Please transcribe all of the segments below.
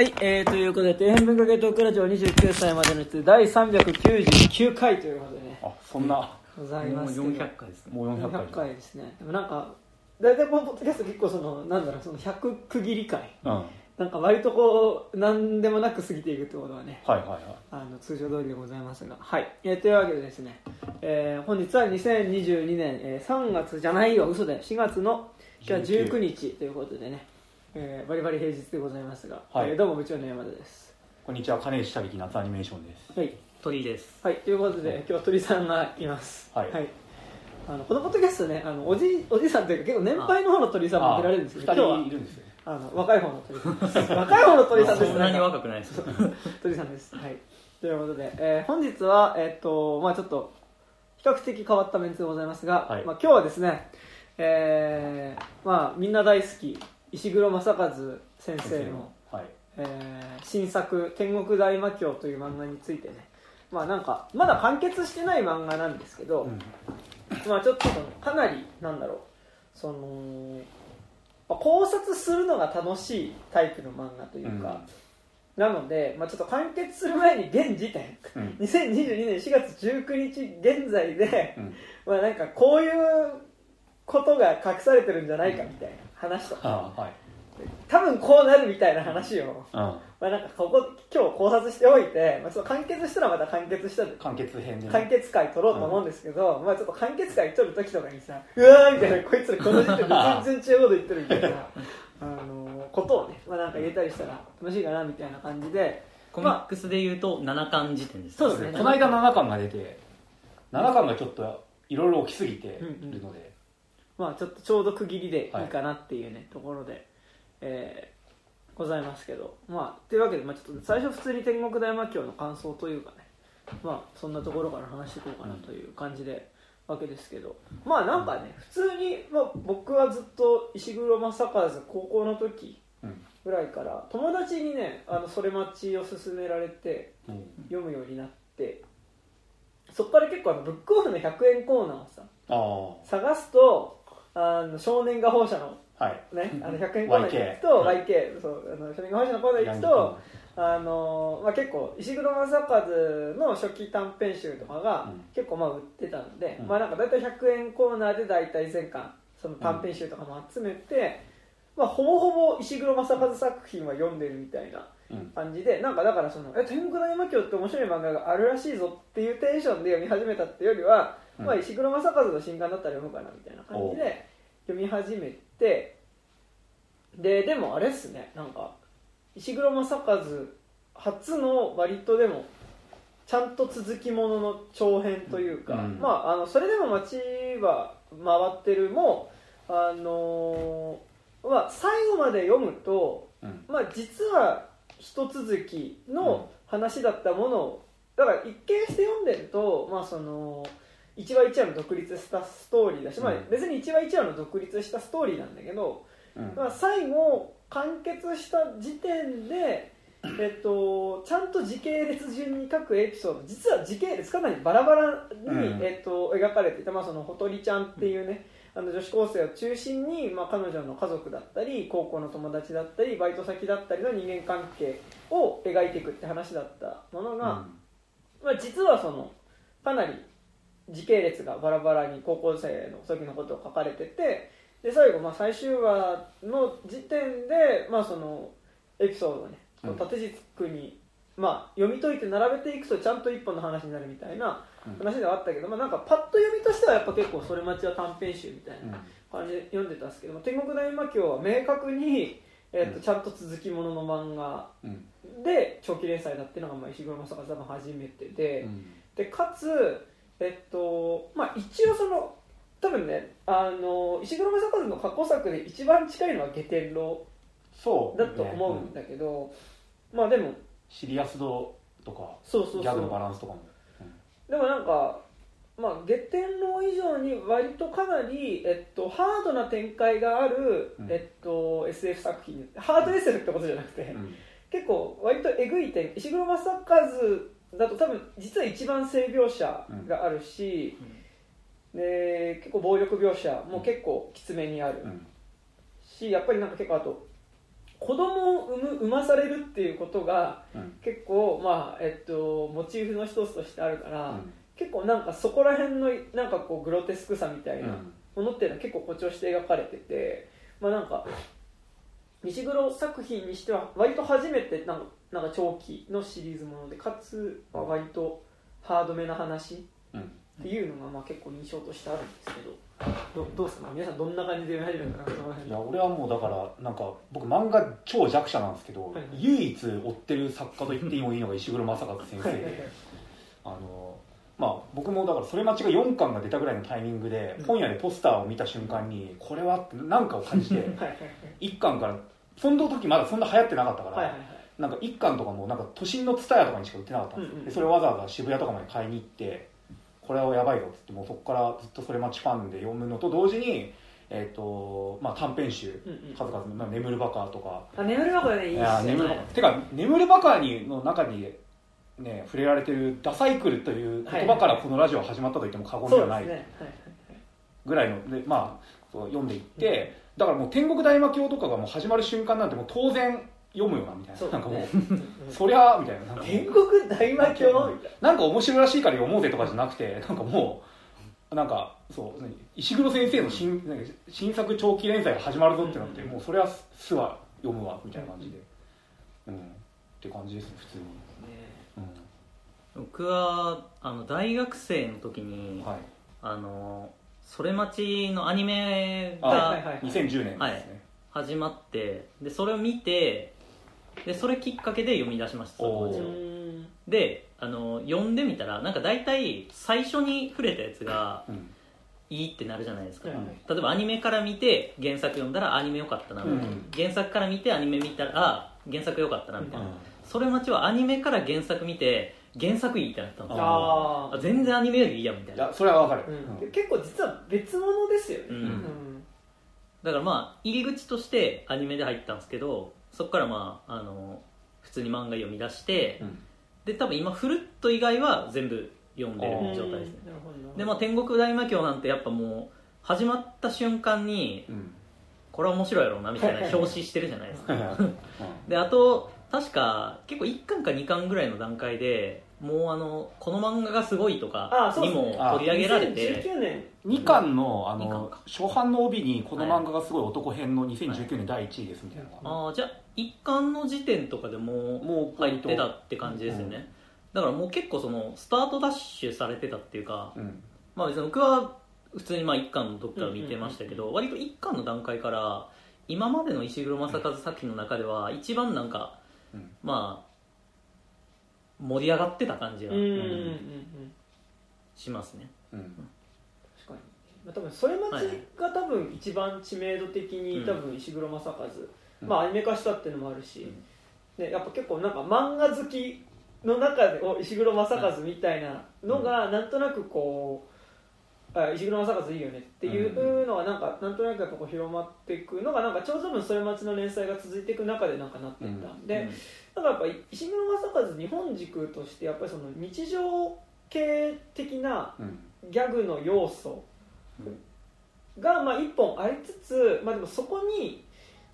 はい、えー、ということで、底辺文化系トークラジオ29歳までの人第399回ということでね、あそんなございますけど。400回ですねもう400回400回ですね。でもなんか、大体このポッドキャスト結構その、なんだろう、その100区切り回。うんはいなんか割とこう、なんでもなく過ぎていくってことはね、はいはいあの通常通りでございますが。はい。えーというわけでですね、えー本日は2022年、えー3月じゃないよ、嘘で、4月の今日は19日ということでね、えーバリバリ平日でございますが、はい。えーどうも部長の山田です。こんにちは。金石たびき夏アニメーションです。はい。鳥です。はい、ということで、今日は鳥さんがいます。はい。あのこのポッドキャストね、あのおじおじさんというか、結構年配の方の鳥さんも出られるんですけど、2今日は。人いるんですよあの若い方の鳥さんです。若い方の鳥さんです。そんなに若くないです。鳥さんです。はい。ということで、えー本日は、えっと、まあちょっと、比較的変わったメンツでございますが、はい。まあ今日はですね、えーまあみんな大好き、石黒正和先生の、はい。えー新作「天国大魔教」という漫画についてね。まあなんかまだ完結してない漫画なんですけど、うん。まあちょっとかなりなんだろう。その、まあ考察するのが楽しいタイプの漫画というか、なので、まあ、ちょっと完結する前に現時点。うん。2022年4月19日現在で、うん。まあなんかこういうことが隠されてるんじゃないかみたいな話とか、あはい。多分こうなるみたいな話をうん。まあ、なんかここ今日考察しておいて、まあ、ちょっと完結したらまた完結したで完結編でね。完結回取ろうと思うんですけど、まあちょっと完結回取る時とかにさうわーみたいなこいつらこの時点で全然違うこと言ってるみたいな あのことをね、まあ、なんか言えたりしたら楽しいかなみたいな感じでコミックスで言うと7巻時点です。そうですね。この間7巻が出て7巻がちょっといろいろ起きすぎてるので、まあちょっとちょうど区切りでいいかなっていうね、ところで、えーございますけど。まあというわけで、まあ、ちょっと最初普通に天国大魔教の感想というかねまあそんなところから話していこうかなという感じで、わけですけど。まあなんかね普通に、まあ、僕はずっと石黒正和高校の時うん。ぐらいから友達にねあのそれ待ちを勧められてうん。読むようになってそこから結構あのブックオフの100円コーナーをさあ探すとあの少年画報社のあはい。ね、あの100円コーナーに行くと YK YK そうあの少年画報社のコーナーに行くとあの、まあ、結構石黒正和の初期短編集とかがうん。結構まあ売ってたんで、うん。まあなんか大体100円コーナーで大体全巻その短編集とかも集めて、まあ、ほぼほぼ石黒正和作品は読んでるみたいなうん。感じでなんかだからその「え天国大魔教って面白い漫画があるらしいぞ」っていうテンションで読み始めたってよりは、うんまあ、石黒正和の新刊だったら読むかなみたいな感じで読み始めてででもあれっすね。なんか石黒正和初の割とでもちゃんと続きものの長編というか、うん。まああのそれでも街は回ってるもあのーまあ、最後まで読むとうん。まあ、実は一続きの話だったものをだから一見して読んでると、まあ、その一話一話の独立したストーリーだし、まあうん、別に一話一話の独立したストーリーなんだけど、うん。まあ、最後完結した時点で、えっと、ちゃんと時系列順に書くエピソード実は時系列かなりバラバラに、うん。えっと、描かれていて、まあ、そのほとりちゃんっていうね、あの女子高生を中心に、まあ、彼女の家族だったり高校の友達だったりバイト先だったりの人間関係を描いていくって話だったものが、まあ、実はそのかなり時系列がバラバラに高校生の時のことを書かれててで最後まあ最終話の時点で、まあ、そのエピソードをねうん。縦軸に、まあ、読み解いて並べていくとちゃんと一本の話になるみたいなうん。話ではあったけど、まあ、なんかパッと読みとしてはやっぱ結構それ待ちは短編集みたいなうん。感じで読んでたんですけど、天国大魔教は明確に、えっとうん。ちゃんと続きものの漫画うん。で長期連載だっていうのがまあ石黒正和さんが初めてで,、うん。でかつ、えっとまあ、一応その多分ねあの石黒正和の過去作で一番近いのは「下天狼そ」うだと思うんだけど、まあでもシリアス度とかそうそうギャグのバそうランスとかも。でもなんかまあ、下天狼以上に割とかなり、えっと、ハードな展開がある、うん。えっと、SF 作品。ハード SF ってことじゃなくて、うん。結構割とえぐい点石黒正和だと多分実は一番性描写があるし、で結構暴力描写も結構きつめにあるうん。しやっぱりなんか結構あと子供を産む産まされるっていうことがうん。結構まあえっとモチーフの一つとしてあるから、うん。結構なんかそこら辺のなんかこうグロテスクさみたいなうん。ものっていうのは結構誇張して描かれててまあなんか西黒作品にしては割と初めてなんかなんか長期のシリーズものでかつまあ割とハードめな話うん。っていうのがまあ結構印象としてあるんですけどどどうですか？皆さんどんな感じで読み始めたのかいや俺はもうだからなんか僕漫画超弱者なんですけど、はい唯一追ってる作家と言っていいもいいのが石黒正和先生はいはいはい。であのまあ僕もだからそれ待ちが4巻が出たぐらいのタイミングでうん。本屋でポスターを見た瞬間にこれはって何かを感じて はいはいはい。1巻からその時まだそんな流行ってなかったから、なんか1巻とかもなんか都心の蔦屋とかにしか売ってなかったんですでそれをわざわざ渋谷とかまで買いに行ってこれはやばいぞっつってもうそこからずっとそれ待ちファンで読むのと同時に、えーとまあ、短編集数々、まあ、眠るバカとか。あ眠る箱ねいいいっすね。や眠るバカ。てか眠るバカにの中にね触れられてるダサイクルという言葉からこのラジオは始まったと言っても過言ではないぐらいのでまあそう読んでいって、だからもう天国大魔教とかがもう始まる瞬間なんてもう当然読むよなみたいな。なんかもう、うん。そりゃあみたいな。天国大魔教なんか面白いらしいから読もうぜとかじゃなくてなんかもうなんかそう何？石黒先生の新なん。か新作長期連載が始まるぞってなって、うんもうそれはすは読むわみたいな感じで、うん。って感じですね普通に、僕はあの大学生の時に、はい。あのそれ待ちのアニメあがはいはい。2010年ですね、始まってでそれを見てでそれきっかけで読み出しましたであの読んでみたらなんか大体最初に触れたやつがうん。いいってなるじゃないですか、はいはい。例えばアニメから見て原作読んだらアニメ良かったな、うん。原作から見てアニメ見たらあ原作良かったなみたいな、うん。それ待ちはアニメから原作見て原作いいってなったんですよああ全然アニメよりいいやみたいな。いやそれはわかる、ー、ううん。ん、結構実は別物ですよね、うん。うん。だからまあ入り口としてアニメで入ったんですけどそこからまああの普通に漫画読み出して、うん。で多分今フルット以外は全部読んでるうん。状態ですね。なるほどなるほど。でまあ天国大魔教なんてやっぱもう始まった瞬間にうん。これは面白いやろうなみたいな 表紙してるじゃないですか。うん。であと確か結構1巻か2巻ぐらいの段階でもうあのこの漫画がすごいとかにも取り上げられて。2019年。2巻のあ二巻のか。初版の帯にこの漫画がすごい男編の2019年第1位ですみたいな。ああじゃあ1巻の時点とかでもうもう入ってたって感じですよね、だからもう結構そのスタートダッシュされてたっていうか、うん。まあ別に僕は普通にまあ1巻の時から見てましたけど、割と1巻の段階から今までの石黒正和作品の中では一番なんか、うん。まあ盛り上がってた感じがうん。うんうんうんしますね、うん。確かに、まあ、多分それ待ちが多分一番知名度的にうん多分石黒正和、うん。まあアニメ化したっていうのもあるし、ね、やっぱ結構なんか漫画好きの中でお石黒正和みたいなのがなんとなくこう、あ石黒正和いいよねっていうのがなんかなんとなくやっぱこう広まっていくのがなんかちょうど分それ待ちの連載が続いていく中でなんかなっていったんで、だからやっぱ石黒正和日本軸としてやっぱりその日常系的なうん。ギャグの要素がまあ一本ありつつ、まあ、でもそこに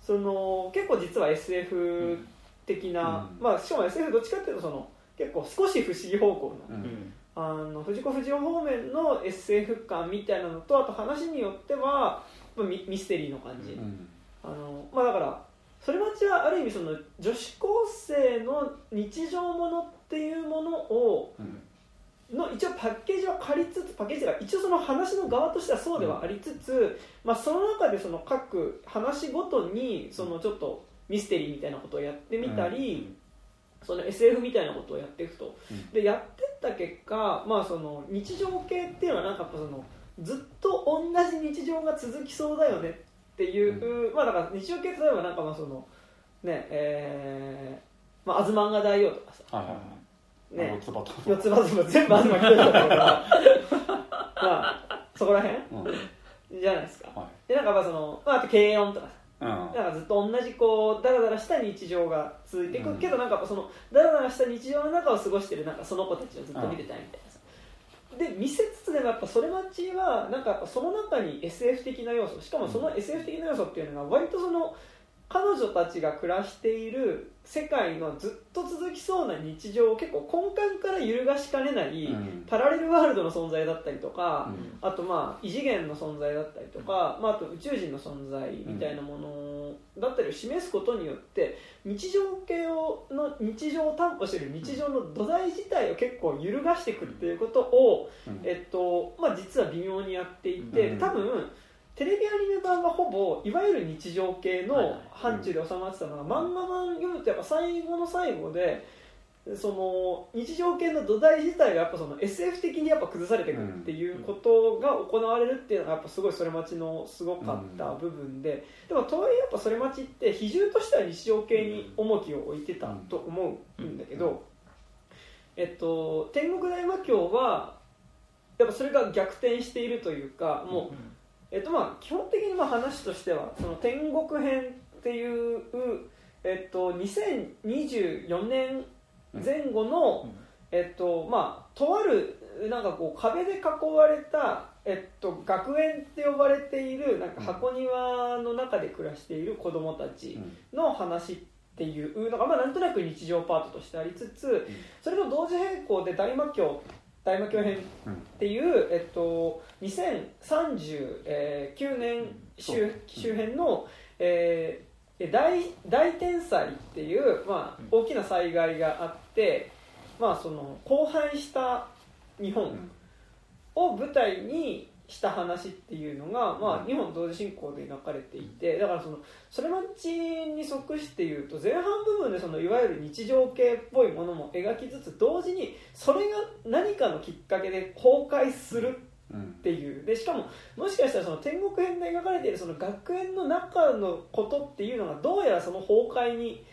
その結構実は SF 的な、うん。まあ、しかも SF どっちかっていうとその結構少し不思議方向な、うんうんあの藤子不二雄方面の SF 感みたいなのとあと話によってはまあミミステリーの感じ、うん。あのまあ、だからそれ待ちはある意味その女子高生の日常ものっていうものをうん。の一応パッケージは借りつつパッケージが一応その話の側としてはそうではありつつ、まあ、その中でその各話ごとにそのちょっとミステリーみたいなことをやってみたり、その SF みたいなことをやっていくと。うん。でやってった結果、まあ、その日常系っていうのはなんかやっぱそのずっと同じ日常が続きそうだよねっていう、まあだから日常系例えばなんかまあそのねえーまあ、アズマンガ大王とかさ。はいはいはい。ね。四つ葉と四つ葉とか全部東来てるからまあそこら辺？うん。じゃないですか。はでなんかまあその、まあ、あと軽音とかさいうん。なんかずっと同じこうダラダラした日常が続いていく、うん。けどなんかそのダラダラした日常の中を過ごしてるなんかその子たちをずっと見てたいみたいなさ、で見せつつでもやっぱそれ待ちはなんかその中に SF 的な要素しかもその SF 的な要素っていうのが割とその彼女たちが暮らしている世界のずっと続きそうな日常を結構根幹から揺るがしかねない、うん。パラレルワールドの存在だったりとか、うん。あとまあ異次元の存在だったりとか、まあ、あと宇宙人の存在みたいなものだったりを示すことによって日常系をの日常を担保している日常の土台自体を結構揺るがしていくっていうことを、うん。えっとまあ、実は微妙にやっていて、うん。多分テレビアニメ版はほぼいわゆる日常系の範疇で収まってたのが、漫画版読むとやっぱ最後の最後でその日常系の土台自体がやっぱその SF 的にやっぱ崩されていくっていうことが行われるっていうのがやっぱすごいそれ待ちのすごかった部分で、でもとはいえやっぱそれ待ちって比重としては日常系に重きを置いてたと思うんだけど、えっと、天国大魔教はやっぱそれが逆転しているというかもう、えっとまあ、基本的にまあ話としてはその天国編っていう、えっと、2024年前後の、うん。えっとまあ、とあるなんかこう壁で囲われた、えっと、学園って呼ばれているなんか箱庭の中で暮らしている子供たちの話っていうのが、まあ、なんとなく日常パートとしてありつつそれと同時並行で大魔教大魔教編っていう、えっと、2039年周周辺の、えー大大天災っていう、まあ、大きな災害があって、まあ、その荒廃した日本を舞台にした話っていうのが、まあ、日本同時進行で描かれていてだからそのそれマッチに即して言うと前半部分でそのいわゆる日常系っぽいものも描きつつ同時にそれが何かのきっかけで崩壊するうんっていう。でしかももしかしたらその天国編で描かれているその学園の中のことっていうのがどうやらその崩壊に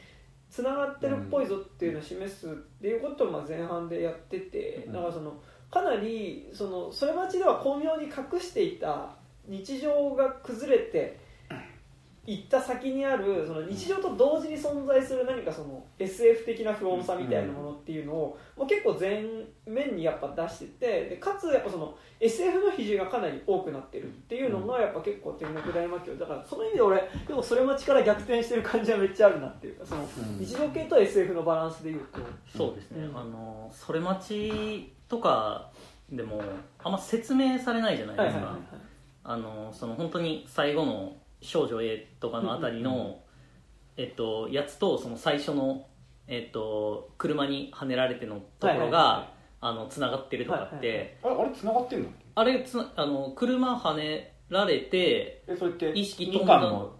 つながってるっぽいぞっていうのを示すっていうことをまあ前半でやっててうん。だからそのかなりそのそれ待ちでは巧妙に隠していた日常が崩れて行った先にあるその日常と同時に存在する何かその SF 的な不穏さみたいなものっていうのをもう結構前面にやっぱ出しててでかつやっぱその SF の比重がかなり多くなってるっていうのがやっぱ結構天国大魔教。だからその意味で俺でもそれ待ちから逆転してる感じはめっちゃあるなっていうかそのうん。日常系と SF のバランスでいうと。そうですね、うん。あのそれ待ちとかでもあんま説明されないじゃないですか、あのその本当に最後の少女 A とかのあたりの、えっと、やつとその最初の、えっと、車にはねられてのところはいはいはいがあのつながってるとかって、はいはいあれあれ繋がってんの？あれつなあの車はねられてえそれって意識飛ん二だ巻の？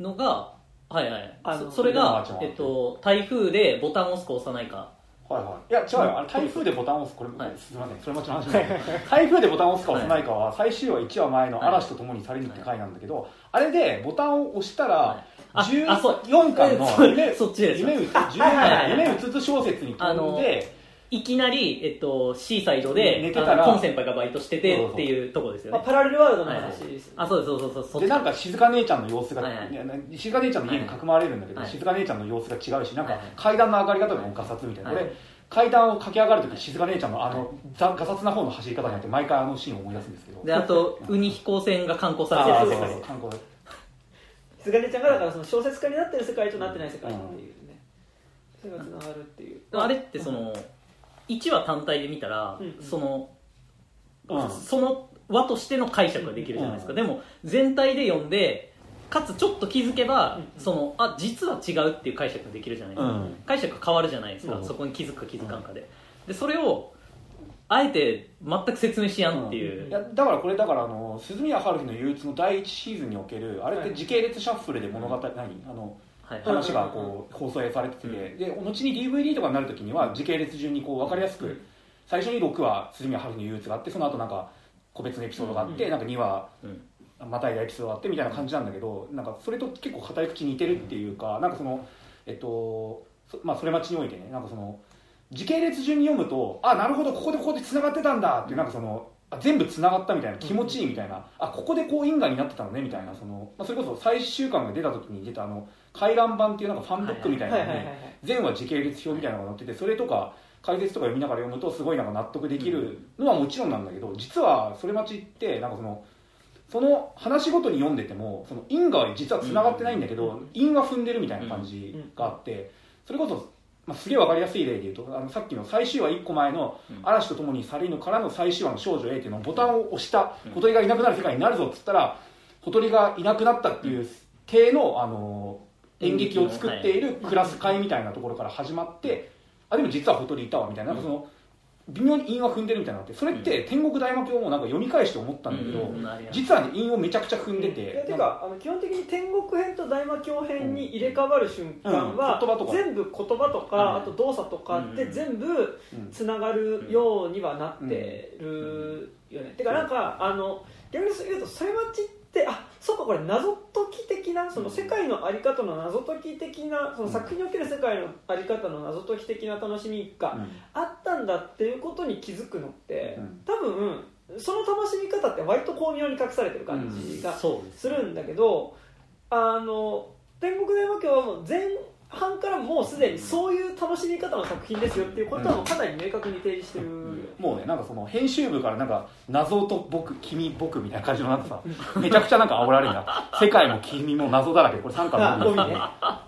のがはいはい。あのそそれがそ、れがえっと、台風でボタンを押すか押さないかはいはい。いや違うよ。あれ台風でボタンを押す。これ、はいす。みません。それ待ちの話なん。ですけど台風でボタンを押すか押さないかは最終話1話前の嵐と共にされるって回なんだけど、あれでボタンを押したら、はい。あ14あそう。巻のそ夢うつ小説に飛んでいきなり、えっと、シーサイドで寝てたら。あのコン先輩がバイトしててっていうところですよまあ、ねパラレルワールドの話ですよね。あそうですそうそうそうそっちでなんか静香姉ちゃんの様子が、はいはい。いやな静香姉ちゃんの家にかくまわれるんだけど、はい。静香姉ちゃんの様子が違うしなんか階段の上がり方がガサツみたいな、はい俺階段を駆け上がるとき静香姉ちゃんのあのザガサツな方の走り方になって毎回あのシーンを思い出すんですけど。であとウニ飛行船が観光されてるそうそうそう観光。菅根ちゃんがだからその小説家になってる世界となってない世界っていうね、それがつながるっていう。あれってその1話単体で見たら、うんうん。その、うん。その輪としての解釈ができるじゃないですか、うんでも全体で読んでかつちょっと気づけば、うんそのあ実は違うっていう解釈ができるじゃないですか、うん。解釈変わるじゃないですか、うん。そこに気づくか気づかんかで。でそれをあえて全く説明しやんっていう、いやだからこれだからあの鈴宮春日の憂鬱の第一シーズンにおけるあれって時系列シャッフルで物語、何？あのはい話がこう放送されてて、うん。で後に DVD とかになるときには時系列順にこう分かりやすく、最初に6話鈴宮春日の憂鬱があってその後なんか個別のエピソードがあって、うん。なんか2話うんまたいだエピソードがあってみたいな感じなんだけどなんかそれと結構硬い口似てるっていうかなんかそのえっとそまあそれ待ちにおいてねなんかその時系列順に読むとあなるほどここでここで繋がってたんだっていうなんかそのあ全部繋がったみたいな気持ちいいみたいな、あここでこう因果になってたのねみたいなその、まあ、それこそ最終巻が出た時に出たあの回覧版っていうなんかファンブックみたいなの全話時系列表みたいなのが載っててそれとか解説とか読みながら読むとすごいなんか納得できるのはもちろんなんだけど実はそれ待ちってなんかそのその話ごとに読んでてもその因果は実はつながってないんだけど、因は踏んでるみたいな感じがあって、それこそ、まあ、すげえわかりやすい例で言うとあのさっきの最終話1個前のうん「嵐と共に去りぬ」からの最終話の少女 A っていうのをボタンを押した小鳥がいなくなる世界になるぞっつったら小鳥がいなくなったっていう体のあの演劇を作っているクラス会みたいなところから始まってあでも実は小鳥いたわみたいななんかその微妙に韻は踏んでるみたいなってそれって天国大魔教もなんか読み返して思ったんだけど実はね韻をめちゃくちゃ踏んでいやててかあの基本的に天国編と大魔教編に入れ替わる瞬間は、全部言葉とか、うん。あと動作とかってうん全部うん。つながるようにはなってるよね、てかなんかあの逆に言うとそれ待ちってあそうかこれ謎解き的なその世界のあり方の謎解き的なその作品における世界のあり方の謎解き的な楽しみがあったんだっていうことに気づくのって、うん。多分その楽しみ方って割と巧妙に隠されてる感じがすするんだけどあの天国大魔教はもう前半からもうすでにそういう楽しみ方の作品ですよっていうことはもうかなり明確に提示してる。よ、もうねなんかその編集部からなんか謎と僕君僕みたいな感じのなんかさ めちゃくちゃなんか煽られるな。世界も君も謎だらけ。これ3巻のあゴミね。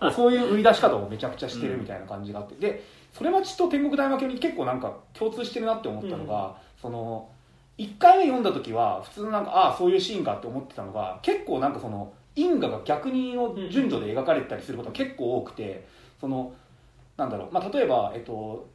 もうそういう売り出し方をめちゃくちゃしてるみたいな感じがあって、でそれ待ちと天国大魔教に結構なんか共通してるなって思ったのが、その1回目読んだ時は普通のなんかああそういうシーンかって思ってたのが結構なんかその因果が逆にの順序で描かれてたりすることが結構多くてそのなんだろう、まあ、例えば、えっと、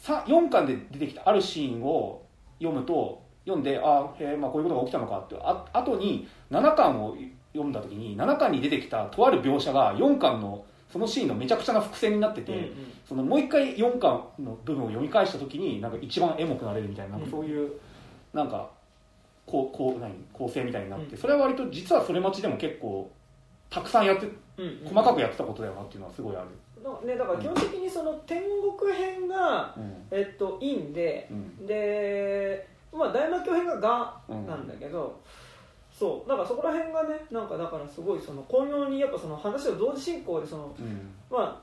さ4巻で出てきたあるシーンを読むと読んでああへえ、まあ、こういうことが起きたのかってあ後に7巻を読んだ時に7巻に出てきたとある描写が4巻のそのシーンのめちゃくちゃな伏線になってて、うんうん。そのもう一回4巻の部分を読み返した時になんか一番エモくなれるみたいなそういうなんかこうこう何構成みたいになって、うん。それは割と実はそれ待ちでも結構たくさんやって細かくやってたことだよなっていうのはすごいある、のね、だから基本的にその天国編が、うん。えっと、陰でうん。で、まあ、大魔教編ががうん。なんだけど、そうだからそこら辺がねなんかだからすごいその巧妙にやっぱその話を同時進行でそのうん。まあ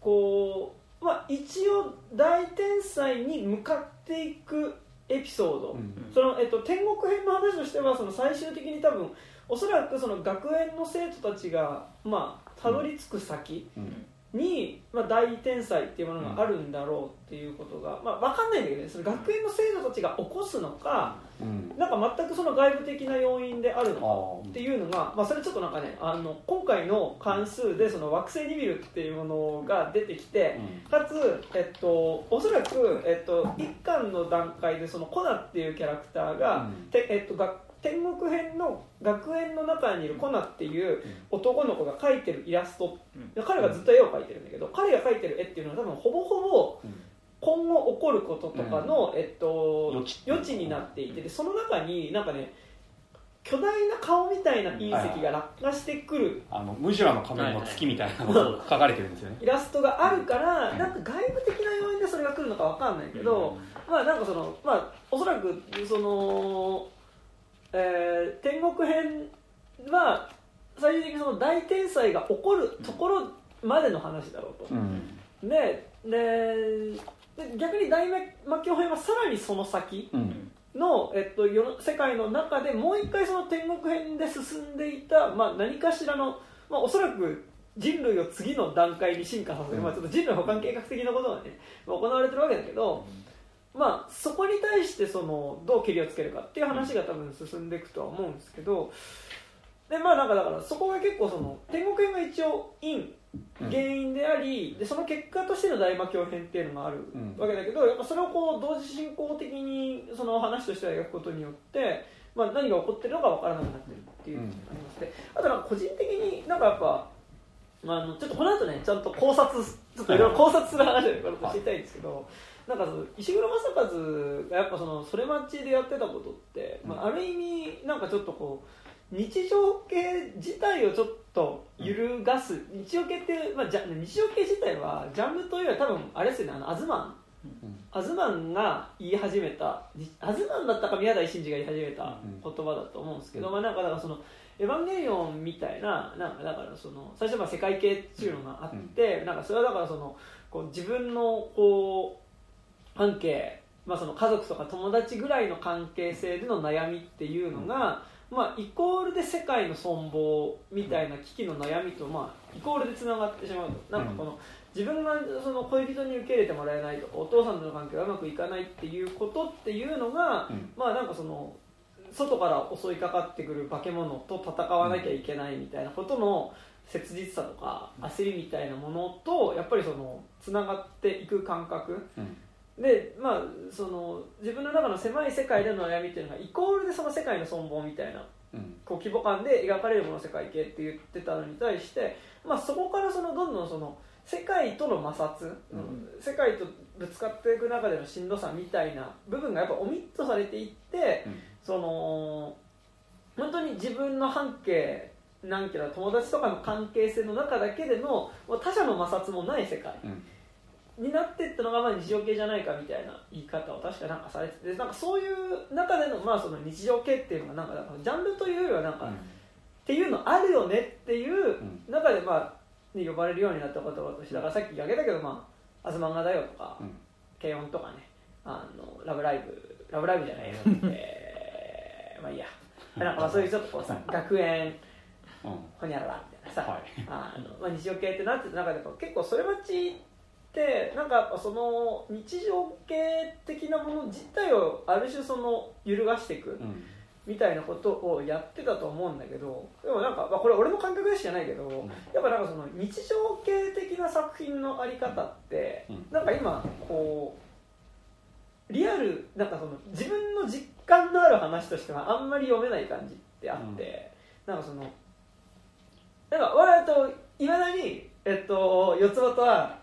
こうまあ一応大天才に向かっていくエピソード、うん。そのえっと、天国編の話としてはその最終的に多分おそらくその学園の生徒たちがまあたどり着く先うんに、まあ、大天才っていうものがあるんだろうっていうことが、まあ、分かんないんだけどねその学園の生徒たちが起こすのかうん。なんか全くその外部的な要因であるのかあっていうのが、まあ、それちょっとなんかねあの今回の関数でその惑星リビルっていうものが出てきて、かつ、えっと、おそらく、えっと、1巻の段階でそのコナっていうキャラクターが、うん。てえっと、が天国編の学園の中にいるコナっていう男の子が描いてるイラスト、彼がずっと絵を描いてるんだけど彼が描いてる絵っていうのは多分ほぼほぼうん。今後起こることとかの、えっと、予知余地になっていてでその中になんかね巨大な顔みたいな隕石が落下してくる。あのムジュラの仮面の月みたいなのが書かれてるんですよね。イラストがあるからなんか外部的な要因でそれが来るのかわかんないけど、まあなんかそのまあおそらくその、えー天国編は最終的にその大天才が起こるところまでの話だろうと、うん。ででで逆に大魔教編はさらにその先うん。の、えっと、世界の中でもう一回その天国編で進んでいた、まあ、何かしらの、まあ、おそらく人類を次の段階に進化させる、うん。まあ、ちょっと人類保管計画的なことがね、まあ行われてるわけだけど、まあ、そこに対してそのどうけりをつけるかっていう話が多分進んでいくとは思うんですけどでまあなんかだからそこが結構その天国編が一応因うん原因でありでその結果としての大魔教編っていうのがあるわけだけどやっぱそれをこう同時進行的にその話としては描くことによって、まあ、何が起こってるのか分からなくなってるっていうのがありまして、あとなんか個人的になんかやっぱまあ、あのちょっとこの後ねちゃんと考察ちょっとい。ろいろ考察する話をこれ知りたいんですけど、なんかその石黒正和がやっぱそのそれ待ちでやってたことって、まあ、ある意味なんかちょっとこう日常系自体をちょっと揺るがす、日常系って、まあ、じゃ日常系自体はジャンルというよりは多分あれですよねあのアズマン。アズマンが言い始めた。アズマンだったか宮台真司が言い始めた言葉だと思うんですけど、うん。まあなんかだからそのエヴァンゲリオンみたいななんかだからその最初はまあ世界系っていうのがあって、なんかそれはだからそのこう自分のこう関係、まあ、その家族とか友達ぐらいの関係性での悩みっていうのが、まあ、イコールで世界の存亡みたいな危機の悩みと、まあ、イコールでつながってしまうと。なんかこの、自分がその恋人に受け入れてもらえないとかお父さんとの関係がうまくいかないっていうことっていうのが、うん。まあなんかその外から襲いかかってくる化け物と戦わなきゃいけないみたいなことの切実さとか焦りみたいなものとやっぱりそのつながっていく感覚うん。でまあその自分の中の狭い世界での悩みっていうのがイコールでその世界の存亡みたいなうん。こう規模感で描かれるもの世界系って言ってたのに対して、まあ、そこからそのどんどんその世界との摩擦、うん。世界とぶつかっていく中でのしんどさみたいな部分がやっぱオミットされていって、うんその本当に自分の半径何キロ友達とかの関係性の中だけでの他者の摩擦もない世界うん。になっていったのがまあ日常系じゃないかみたいな言い方を確かなんかされててなんかそういう中でのまあその日常系っていうのがなんかジャンルというよりはなんか、っていうのあるよねっていう中で、まあ、に呼ばれるようになった言葉としてだからさっき挙げたけど「まあ、あず漫画だよ」とかうん「軽音」とかねあの「ラブライブ」「ラブライブ」じゃないよ、えーまあいいや。なんかまあそういうちょっとこうさ学園うん。ほにゃららみたいなさ、はい。あのまあ、日常系ってなってた中で結構それ待ちってなんかやっぱその日常系的なもの自体をある種その揺るがしていくうん。みたいなことをやってたと思うんだけどでもなんか、まあ、これ俺の感覚でしかないけど、やっぱなんかその日常系的な作品のあり方って、うん。なんか今こうリアルなんかその自分の実感のある話としてはあんまり読めない感じってあって、なんかそのなんか俺といまだにえっと四つ葉とは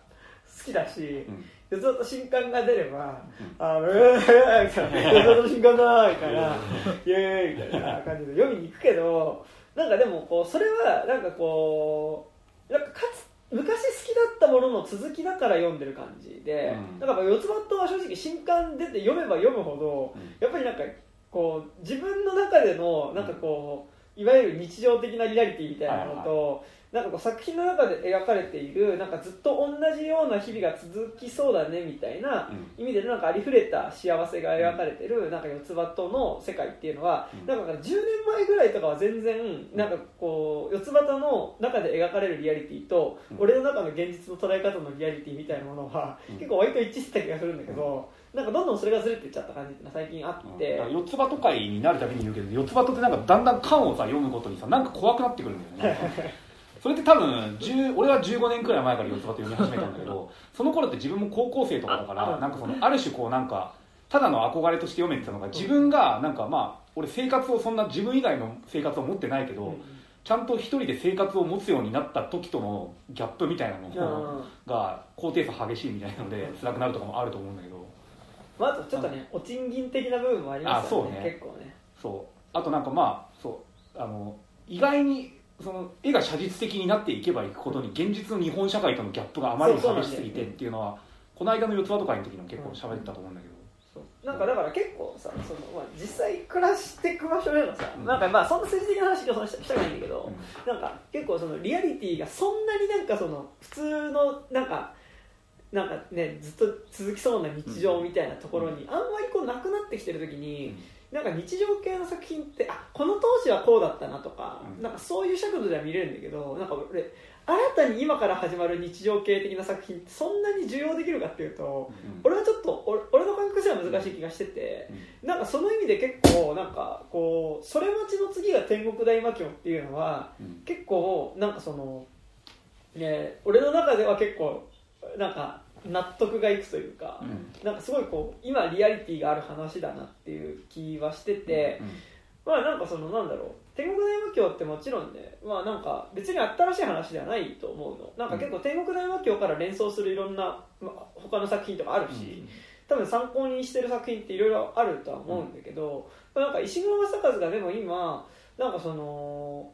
好きだし、うん。四つ葉と新刊が出ればうん「あのうーみたいな「四つ葉と新刊だ」みたいな「イエーイ」みたいな感じで読みに行くけどなんかでもこうそれはなんかこうなんかかつ昔好きだったものの続きだから読んでる感じで、うん。なんかやっぱ四つ葉とは正直新刊出て読めば読むほどうん。やっぱりなんかこう自分の中でのなんかこういわゆる日常的なリアリティみたいなのと、なんかこう作品の中で描かれているなんかずっと同じような日々が続きそうだねみたいなうん。意味でなんかありふれた幸せが描かれてるなんか四つ葉との世界っていうのは、うん。なんか10年前ぐらいとかは全然なんかこう四つ葉との中で描かれるリアリティと、うん。俺の中の現実の捉え方のリアリティみたいなものは、うん。結構割と一致してた気がするんだけど、なんかどんどんそれがずれていっちゃった感じっていうのは最近あって。だから四つ葉と会になるたびに言うけど四つ葉とってなんかだんだん巻をさ読むごとにさなんか怖くなってくるんだよね。それって多分10俺は15年くらい前から四つ葉と読み始めたんだけど その頃って自分も高校生とかだからなんかそのある種こうなんかただの憧れとして読めてたのが自分がなんかまあ俺生活をそんな自分以外の生活を持ってないけど、うん。ちゃんと一人で生活を持つようになった時とのギャップみたいなのうん。が高低差激しいみたいなので辛くなるとかもあると思うんだけどまあ、あとちょっとね、お賃金的な部分もありますよねね。結構ね。そう。あとなんかまあそう。あの意外にその絵が写実的になっていけばいくことに現実の日本社会とのギャップがあまりに激しすぎてっていうのはこの間の四つ葉とかの時にも結構喋ってたと思うんだけど、そう。なんかだから結構さその、まあ、実際暮らしていく場所でのさ、うん。なんかまあそんな政治的な話今日したしたくないんだけど、うん。なんか結構そのリアリティがそんなになんかその普通のなんかなんかねずっと続きそうな日常みたいなところに、あんまりこうなくなってきてる時に、なんか日常系の作品ってあこの当時はこうだったなとか、うん。なんかそういう尺度では見れるんだけどなんか俺新たに今から始まる日常系的な作品ってそんなに受容できるかっていうとうん。俺はちょっと俺俺の感覚では難しい気がしててなんかその意味で結構なんかこうそれ待ちの次が天国大魔教っていうのはうん。結構なんかそのね俺の中では結構なんか納得がいくというか、うん。なんかすごいこう今リアリティがある話だなっていう気はしてて、まあなんかそのなんだろう天国大魔教ってもちろんねまあなんか別に新しい話ではないと思うの。なんか結構天国大魔教から連想するいろんな、まあ、他の作品とかあるし、多分参考にしてる作品っていろいろあるとは思うんだけど、なんか石黒正和がでも今なんかその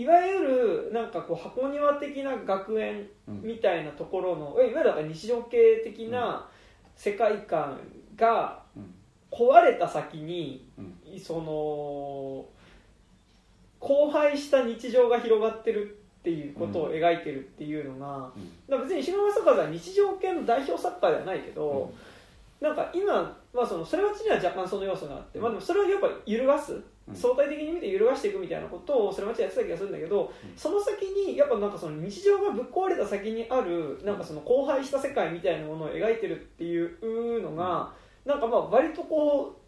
いわゆるなんかこう箱庭的な学園うんみたいなところのいわゆるだから日常系的な世界観がうん。壊れた先にうん。その荒廃した日常が広がってるっていうことを描いてるっていうのが、うん。別に石黒正和は日常系の代表作家ではないけど、なんか今はそのそれはちには若干その要素があって、まあ、でもそれをやっぱ揺るがすうん相対的に見て揺るがしていくみたいなことをそれまちやってた気がするんだけど、うん。その先にやっぱなんかその日常がぶっ壊れた先にあるなんかその荒廃した世界みたいなものを描いてるっていうのが、なんかまあ割とこう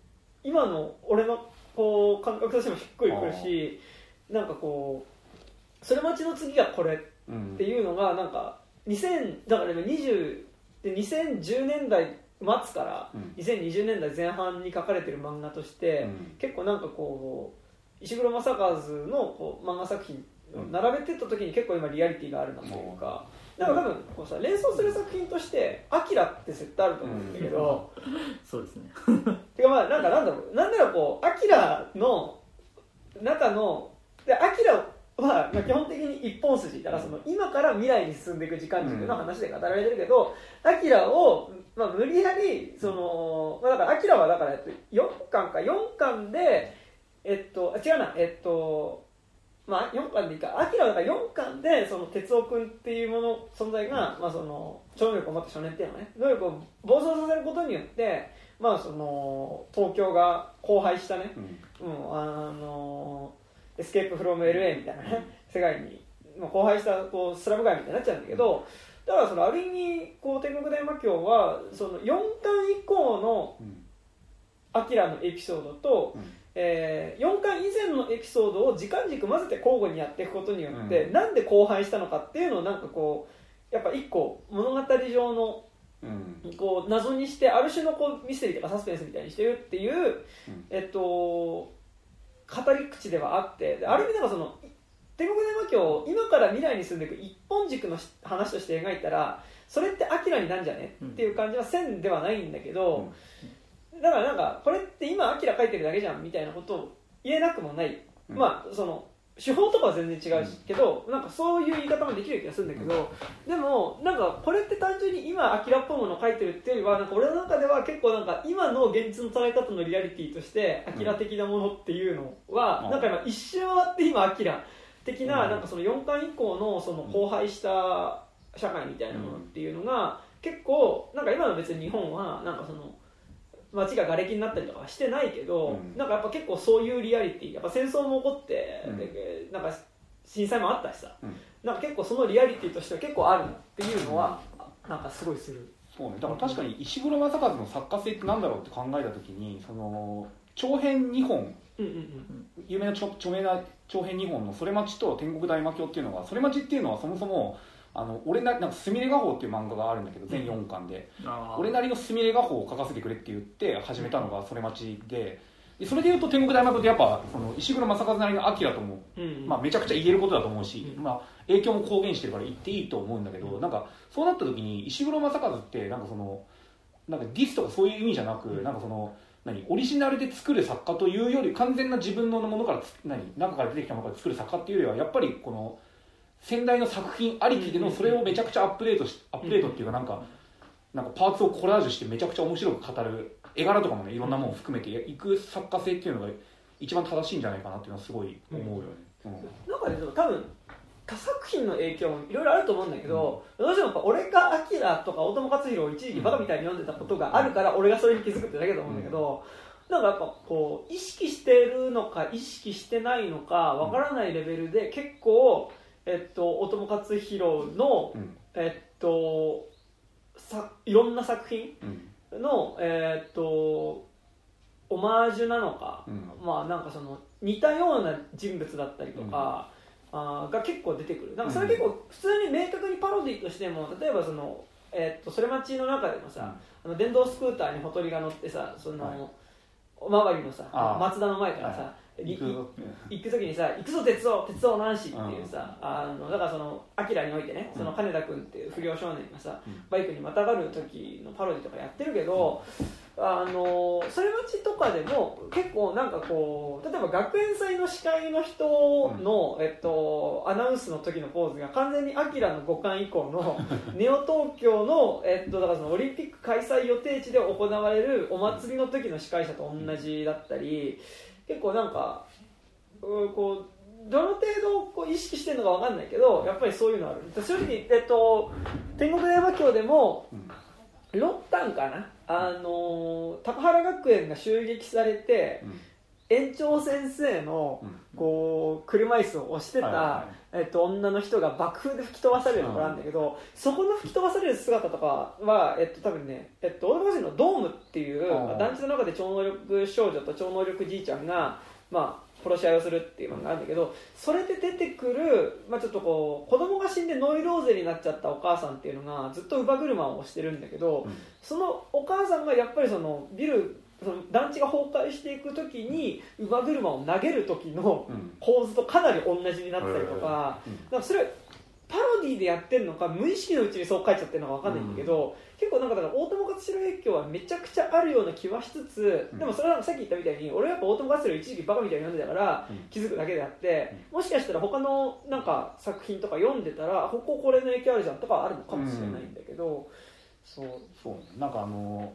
今の俺のこう感覚としてもしっくりくるしなんかこうそれ待ちの次がこれうんっていうのがなんか2000だから今20で2010年代末からうん。2020年代前半に書かれてる漫画として、うん。結構なんかこう石黒正和のこう漫画作品を並べてった時に結構今リアリティがあるなというか、だから多分こうさ連想する作品として「アキラって絶対あると思うんだけど、そうですね。てかまあなんかなんだろうなんならこうアキラの中のでアキラはまあ基本的に一本筋だからその今から未来に進んでいく時間軸の話で語られてるけど、アキラを、まあ、無理やりその、まあ、だからアキラはだからえっと4巻か4巻でえっとあ違うなえっとまあ4巻でいいか。アキラはだから4巻でその哲夫君っていうもの存在が、まあ、その超能力を持った少年っていうのね。能力を暴走させることによってまあその東京が荒廃したね、うん。うん、あのエスケープフロム LA みたいなね世界に、まあ、荒廃したこうスラム街みたいになっちゃうんだけどだからそのある意味こう天国大魔教はその4巻以降のうんアキラのエピソードと、うん。えー4巻以前のエピソードを時間軸混ぜて交互にやっていくことによって、うん。なんで荒廃したのかっていうのをなんかこうやっぱ一個物語上のうん。こう謎にしてある種のこうミステリーとかサスペンスみたいにしてるっていう、うん。えっと語り口ではあってである意味なんかその天国大魔教を今から未来に進んでいく一本軸のし話として描いたらそれってアキラになんじゃね？うん。っていう感じはせんではないんだけど、だからなんかこれって今アキラ書いてるだけじゃんみたいなことを言えなくもない、うん。まあその手法とかは全然違うしけど、なんかそういう言い方もできる気がするんだけど、でもなんかこれって単純に今アキラっぽいものを書いてるっていうよりはなんか俺の中では結構なんか今の現実の捉え方のリアリティとしてアキラ的なものっていうのは、うん。なんか今一瞬終わって今アキラ的な,、うん。なんかその4巻以降のその荒廃した社会みたいなものっていうのが結構なんか今の別に日本はなんかその街が瓦礫になったりとかはしてないけど、うん。なんかやっぱ結構そういうリアリティやっぱ戦争も起こって、うん。でなんか震災もあったしさ、うん。なんか結構そのリアリティとしては結構あるなっていうのは、なんかすごいする。そうね。だから確かに石黒正和の作家性ってなんだろうって考えた時にその長編2本うんうんうん。有名な著著名な長編2本の「それ待ち」と「天国大魔教」っていうのが「それ待ち」っていうのはそもそもあの俺ななんか「すみれ画報」っていう漫画があるんだけど全4巻で、俺なりのすみれ画報を書かせてくれって言って始めたのが「それ待ちで」でそれでいうと天国大魔教ってやっぱその石黒正和なりのアキラともまあ、めちゃくちゃ言えることだと思うし、うん。まあ、影響も公言してるから言っていいと思うんだけど、なんかそうなった時に石黒正和ってなんかそのなんかディスとかそういう意味じゃなく、うん。なんかその何オリジナルで作る作家というより完全な自分のものからつ何中から出てきたものから作る作家っていうよりはやっぱりこの先代の作品ありきでのうんそれをめちゃくちゃアップデートしアップデートっていうかなんかなんかパーツをコラージュしてめちゃくちゃ面白く語る絵柄とかもねいろんなものを含めていく作家性っていうのが一番正しいんじゃないかなっていうのはすごい思うよね。うん。なんかねでも多分他作品の影響もいろいろあると思うんだけど、どうしてもやっぱ俺が「アキラとか大友克洋を一時期バカみたいに読んでたことがあるから俺がそれに気づくってだけだと思うんだけど、なんかやっぱこう意識してるのか意識してないのかわからないレベルで結構、えっと、大友克洋の、うん。えっと、さいろんな作品うん。の、えっとオマージュなのか、うん。まあなんかその似たような人物だったりとか、あーが結構出てくる。なんかそれ結構普通に明確にパロディとしても例えばその、えっとそれ待ちの中でもさ、あの電動スクーターにほとりが乗ってさその、はい。おまわりのさあー。松田の前からさ、はいい行く行く時にさ「行くぞ鉄道鉄道男子」っていうさ、あのだからその「アキラにおいてねその金田君っていう不良少年がさ、うん。バイクにまたがる時のパロディとかやってるけど、あのそれ待ちとかでも結構なんかこう例えば学園祭の司会の人の、えっと、アナウンスの時のポーズが完全にアキラの5巻以降の ネオ東京の,、えっと、だからそのオリンピック開催予定地で行われるお祭りの時の司会者と同じだったり結構なんかうんこうどの程度こう意識してるのかわかんないけどやっぱりそういうのある。正直、えっと、天国大魔教でもうん。6巻かな？あの高原学園が襲撃されてうん園長先生のうん。こう車椅子を押してた、えっと、女の人が爆風で吹き飛ばされるところなんだけど、そこの吹き飛ばされる姿とかは、えっと、多分ね、えっと、大阪市のドームっていう、団地の中で超能力少女と超能力じいちゃんが、まあ、殺し合いをするっていうのがあるんだけどそれで出てくる、まあ、ちょっとこう子供が死んでノイローゼになっちゃったお母さんっていうのがずっと乳母車を押してるんだけど、うん。そのお母さんがやっぱりそのビルその団地が崩壊していく時に乳母車を投げる時のうん。構図とかなり同じになってたりとか,、うん。なんかそれパロディでやってるのか無意識のうちにそう書いちゃってるのかわかんないんだけど、結構なんかだから大友克洋影響はめちゃくちゃあるような気はしつつ、うん。でもそれはさっき言ったみたいに俺はやっぱ大友克洋一時期バカみたいに読んでたからうん。気づくだけであって、もしかしたら他のなんか作品とか読んでたらこここれの影響あるじゃんとかはあるのかもしれないんだけど、そう。そうね。なんかあの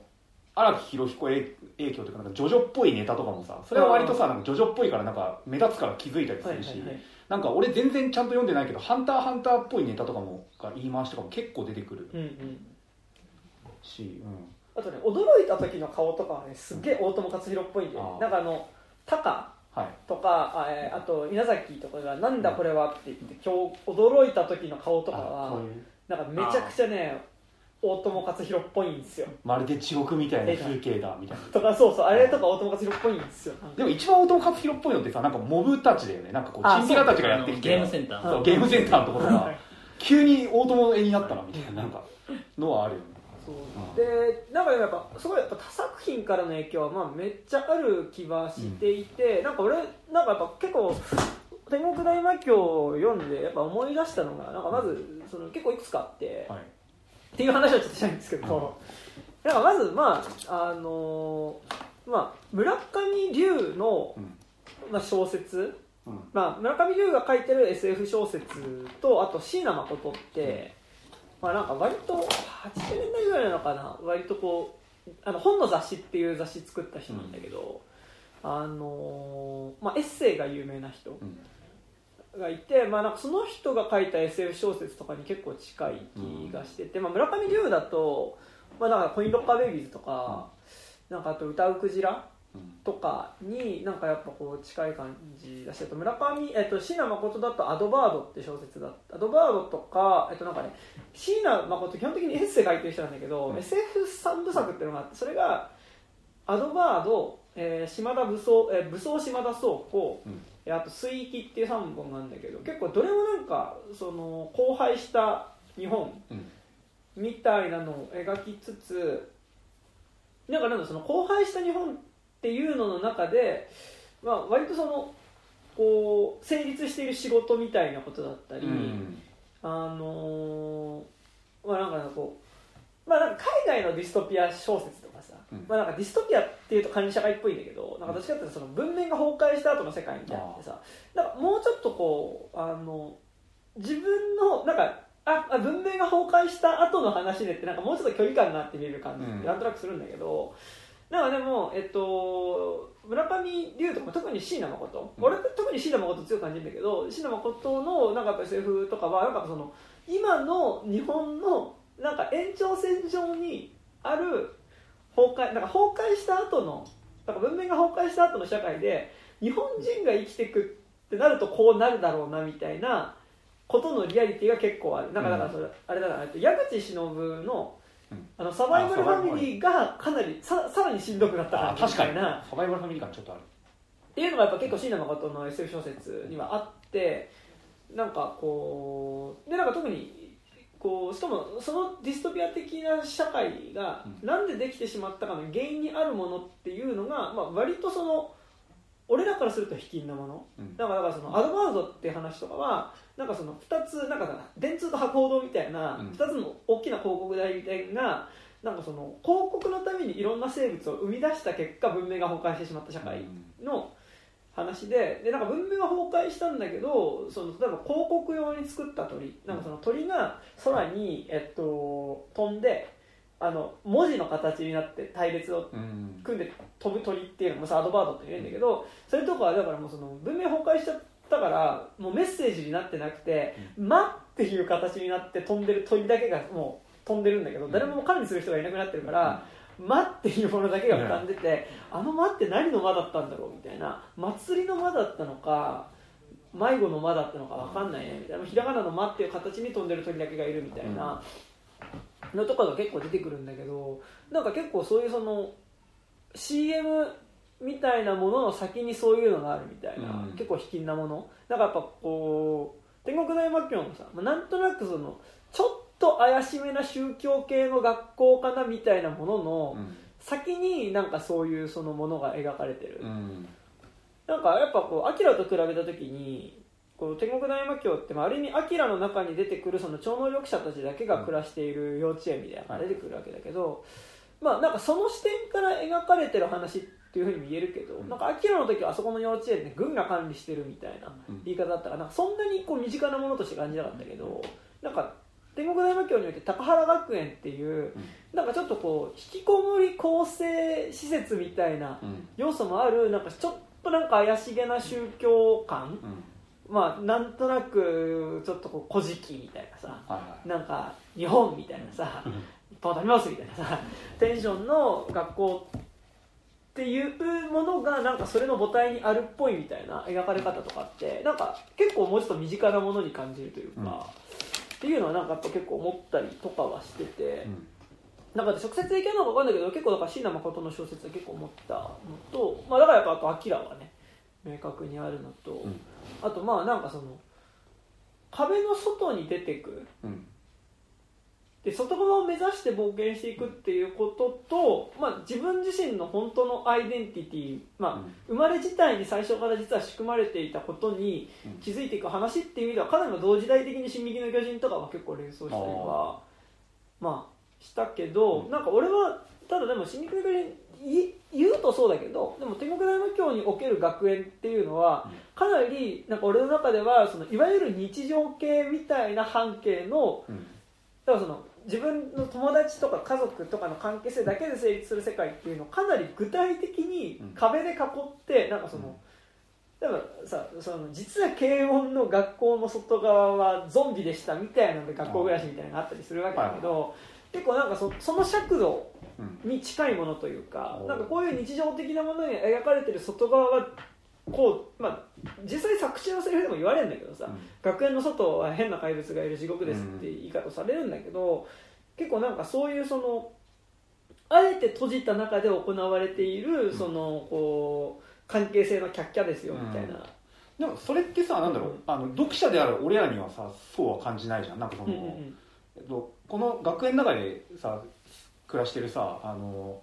荒木博彦影影響というかなんかジョジョっぽいネタとかもさそれは割とさなんかジョジョっぽいからなんか目立つから気づいたりするし、はいはいはい。なんか俺全然ちゃんと読んでないけど「ハンターハンター」っぽいネタとかもが言い回しとかも結構出てくるし、うん、あとね驚いた時の顔とかはねすっげえ大友克洋っぽいんで、なんかあのタカはい。とかあ,、えーあと稲崎とかが「なんだこれは」って言って今日驚いた時の顔とかはなんかめちゃくちゃね大友克洋っぽいんですよ。まるで地獄みたいな風景だみたいな。とかそうそうあれとか大友克洋っぽいんですよ。でも一番大友克洋っぽいのってさなんかモブたちだよね。なんかこうあチンピラたちがやってきて。ゲームセンター。そうゲームセンターのところが。急に大友絵になったなみたいななんかのはあるよね。でなんかやっぱすごいやっぱ他作品からの影響はまあめっちゃある気はしていて、なんか俺なんかやっぱ結構天国大魔教を読んでやっぱ思い出したのがなんかまずその結構いくつかあって、はいっていう話はちょっとしたいんですけど、なん。かまずまああのーまあ村上龍の、うん。まあ、小説。うん。まあ、村上龍が書いてる SF 小説とあと椎名誠って、まあ、なんか割と80年代ぐらいなのかな。割とこうあの本の雑誌っていう雑誌作った人なんだけど、あのーまあ、エッセイが有名な人。うんがいて、まあ、なんかその人が書いた SF 小説とかに結構近い気がしてて、まあ、村上龍だと、まあ、なんかコインロッカーベイビーズとか、なんかあと歌うクジラうん。とかになんかやっぱこう近い感じだしあと村上、えっと、椎名誠だと「アドバード」って小説だアドバードとか、えっと、なんかね椎名誠基本的にエッセイ書いてる人なんだけど、うん。SF 三部作っていうのがあってそれがアドバード、えー島田武装、えー武装島田倉庫、うん。えあと水域っていう3本なんだけど結構どれもなんかその荒廃した日本うん。みたいなのを描きつつなんかなんだその荒廃した日本っていうのの中で、まあ、割とそのこう成立している仕事みたいなことだったり、うん。あのーまあなんかこう、まあ、なんか海外のディストピア小説うん。まあ、なんかディストピアっていうと管理社会っぽいんだけどなんかどっちかっていうとその文明が崩壊した後の世界みたいなのってさなんかもうちょっとこうあの自分のなんかああ文明が崩壊した後の話でってなんかもうちょっと距離感があって見える感じっうん。てなんとなくするんだけど、なんかでも、えっと、村上龍とか特に椎名誠、うん。俺特に椎名誠強く感じるんだけど椎名誠のなんかやっぱ SF とかはなんかその今の日本のなんか延長線上にある崩壊なんか崩壊した後のなんか文明が崩壊した後の社会で日本人が生きていくってなるとこうなるだろうなみたいなことのリアリティが結構ある。なんかだからそれ、あれだからえっと矢口忍のうん。あのサバイバルファミリーがかなりささらにしんどくなったみ確かに。たいな。サバイバルファミリー感ちょっとある。っていうのがやっぱ結構椎名誠の SF 小説にはあってなんかこうでなんか特にこうしかもそのディストピア的な社会がうなんでできてしまったかの原因にあるものっていうのが、まあ、割とその俺らからすると卑近なもの。うん。だからだからそのアドバードっていう話とかはなんかその2つなんかさ電通と博報堂みたいなうん。2つの大きな広告代理店がなんかその広告のためにいろんな生物を生み出した結果文明が崩壊してしまった社会の話ででなんか文明は崩壊したんだけどその例えば広告用に作った鳥なんかその鳥が空に、えっと、飛んであの文字の形になって隊列をうん。組んで飛ぶ鳥っていうのもさアドバードって言うんだけどそれとかはだからもうその文明崩壊しちゃったからもうメッセージになってなくて「ま」っていう形になって飛んでる鳥だけがもう飛んでるんだけど誰も管理する人がいなくなってるから「間」っていうものだけが浮かんでて、あの間って何の間だったんだろうみたいな祭りの間だったのか迷子の間だったのか分かんないねみたいな。ひらがなの間っていう形に飛んでる鳥だけがいるみたいなのとかが結構出てくるんだけどなんか結構そういうその CM みたいなものの先にそういうのがあるみたいな、うん。結構卑近なもの。だからやっぱこう天国大魔教もさ、まあ、なんとなくそのちょっと怪しめな宗教系の学校かなみたいなものの、うん。先になんかそういうそのものが描かれてる、うん。なんかやっぱこうアキラと比べた時にこう天国大魔教って、まあ、ある意味アキラの中に出てくるその超能力者たちだけが暮らしている幼稚園みたいなのが出てくるわけだけど、まあなんかその視点から描かれてる話っていうふうに見えるけど、うん。なんかアキラの時はあそこの幼稚園で軍が管理してるみたいなうん言い方だったからな。んかそんなにこう身近なものとして感じなかったけどなんか天国大魔教において高原学園っていうなんかちょっとこう引きこもり構成施設みたいなうん。要素もあるなんかちょっとなんか怪しげな宗教観うん。まあなんとなくちょっとこう「古事記」みたいなさはいはい。なんか日本みたいなさうん。いっぱい食べますみたいなさテンションの学校っていうものがなんかそれの母体にあるっぽいみたいな描かれ方とかってなんか結構もうちょっと身近なものに感じるというか、うんっていうのはなんかやっぱ結構思ったりとかはしてて。うんなんか直接影響なのか分かんないけど結構だから椎名誠の小説は結構思ったのと、まあ、だからやっぱあと「アキラはね明確にあるのと、んあとまあなんかその壁の外に出てくうんで外側を目指して冒険していくっていうことと、まあ、自分自身の本当のアイデンティティ、まあ、生まれ自体に最初から実は仕組まれていたことにうん。気づいていく話っていう意味ではかなり同時代的に「進撃の巨人」とかは結構連想したりはまあしたけど、うん。なんか俺はただでも「進撃の巨人」い言うとそうだけどでも天国大魔教における学園っていうのはかなりなんか俺の中ではそのいわゆる日常系みたいな半径のうん。だからその自分の友達とか家族とかの関係性だけで成立する世界っていうのをかなり具体的に壁で囲ってなんかその、例えばさその実は軽音の学校の外側はゾンビでしたみたいなので学校暮らしみたいなのがあったりするわけだけど、結構なんかそその尺度うんに近いものというかなんかこういう日常的なものに描かれてる外側はこう、まあ、実際作中のセリフでも言われるんだけどさ、学園の外は変な怪物がいる地獄ですって言い方をされるんだけど、結構なんかそういうそのあえて閉じた中で行われているそのこう関係性のキャッキャですよみたいな、でもそれってさなんだろう、うん。あの読者である俺らにはさそうは感じないじゃん。なんかその、うんうんうん。えっと、この学園の中でさ暮らしてるさあの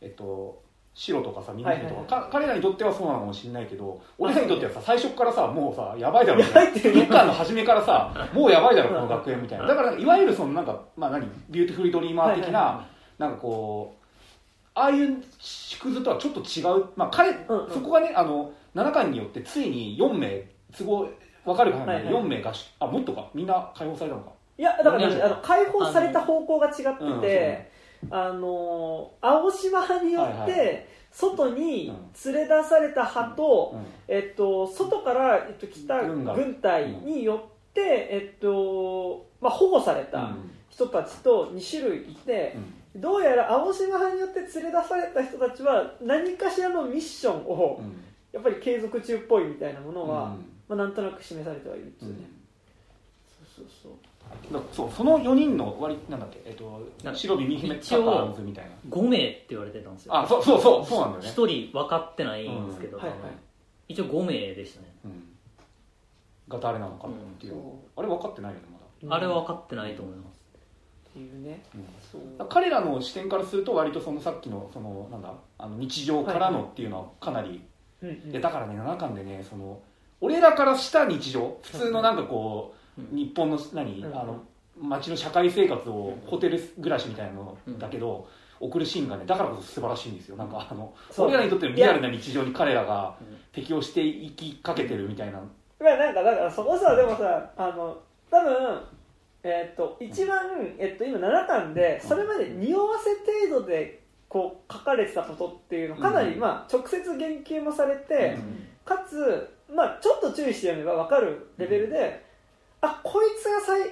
えっと白とかさ緑とか、彼らにとってはそうなのかもしれないけど俺らにとってはさ最初からさもうさやばいだろやばいっていう一巻の初めからさ もうやばいだろこの学園みたいな。だからいわゆるそのなんかまあ何ビューティフルドリーマー的な、なんかこうああいう縮図とはちょっと違う、まあ彼そこがねあの7巻によってついに4名都合分かるかな、はいはい。4名がしあもっとか？みんな解放されたのか？いやだから、解放された方向が違ってうんて、あの青島派によって、外に連れ出された派と、うん。えっと、外から、えっと、来た軍隊によって、えっとまあ、保護された人たちと2種類いて、どうやら青島派によって連れ出された人たちは何かしらのミッションをうん。やっぱり継続中っぽいみたいなものは、うん。まあ、なんとなく示されてはいるんですうんよね、そうそうそうそうその4人の割なんだっけ、えっと白耳姫一ズみたいな。5名って言われてたんですよ。あそうそうそうそうなんだよね。1人分かってないんですけど、うんはいはい。一応5名でしたね、うん。が誰なのかっていう、そうあれ分かってないよねまだ。あれは分かってないと思います。っていうね。うん。彼らの視点からすると割とそのさっきのそのなんだ？あの日常からのっていうのはかなり、うんうん。でだからね7巻でねその俺らからした日常普通のなんかこう、うん日本の何、うん。あの街の社会生活をホテル暮らしみたいなのだけど、送るシーンがねだからこそ素晴らしいんですよ。なんかあの俺らにとってのリアルな日常に彼らが適応していきかけてるみたいな、まあなんかだからそこさでもさあの多分えっと一番、えっと、今7巻でそれまで匂わせ程度でこう書かれてたことっていうのかなり、うん。まあ、直接言及もされて、うん。かつ、まあ、ちょっと注意して読めば分かるレベルで、あこいつがさい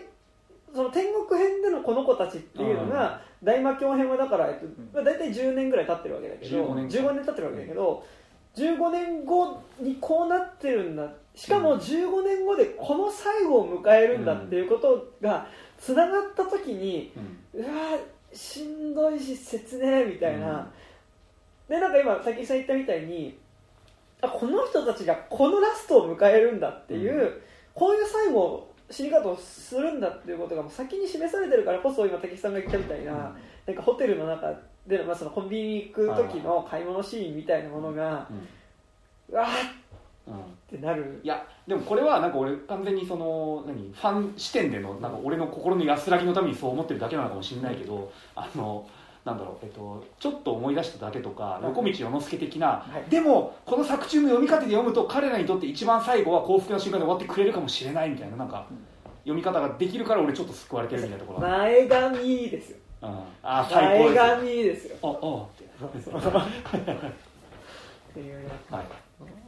その天国編でのこの子たちっていうのが、大魔教編はだから、えっとまあ、大体10年ぐらい経ってるわけだけど15年15年経ってるわけだけど15年後にこうなってるんだ。しかも15年後でこの最後を迎えるんだっていうことがつながった時に、うん。うわーしんどいし切ねえみたいな、でなんか今滝さん言ったみたいにあこの人たちがこのラストを迎えるんだっていう、うこういう最後死に方をするんだっていうことがもう先に示されてるからこそ今滝さんが言ったみたいな,、なんかホテルの中での,、まあそのコンビニに行く時の買い物シーンみたいなものが、うわーっうんてなる。いやでもこれはなんか俺完全にその何ファン視点でのなんか俺の心の安らぎのためにそう思ってるだけなのかもしれないけどあのなんだろう、えっと、ちょっと思い出しただけとかい横道世之助的な、はい。でもこの作中の読み方で読むと彼らにとって一番最後は幸福な瞬間で終わってくれるかもしれないみたいななんか読み方ができるから俺ちょっと救われてるみたいなところが、前髪ですよ。うん、ああ最高前です。よ髪ですよ。ああっていうね はい。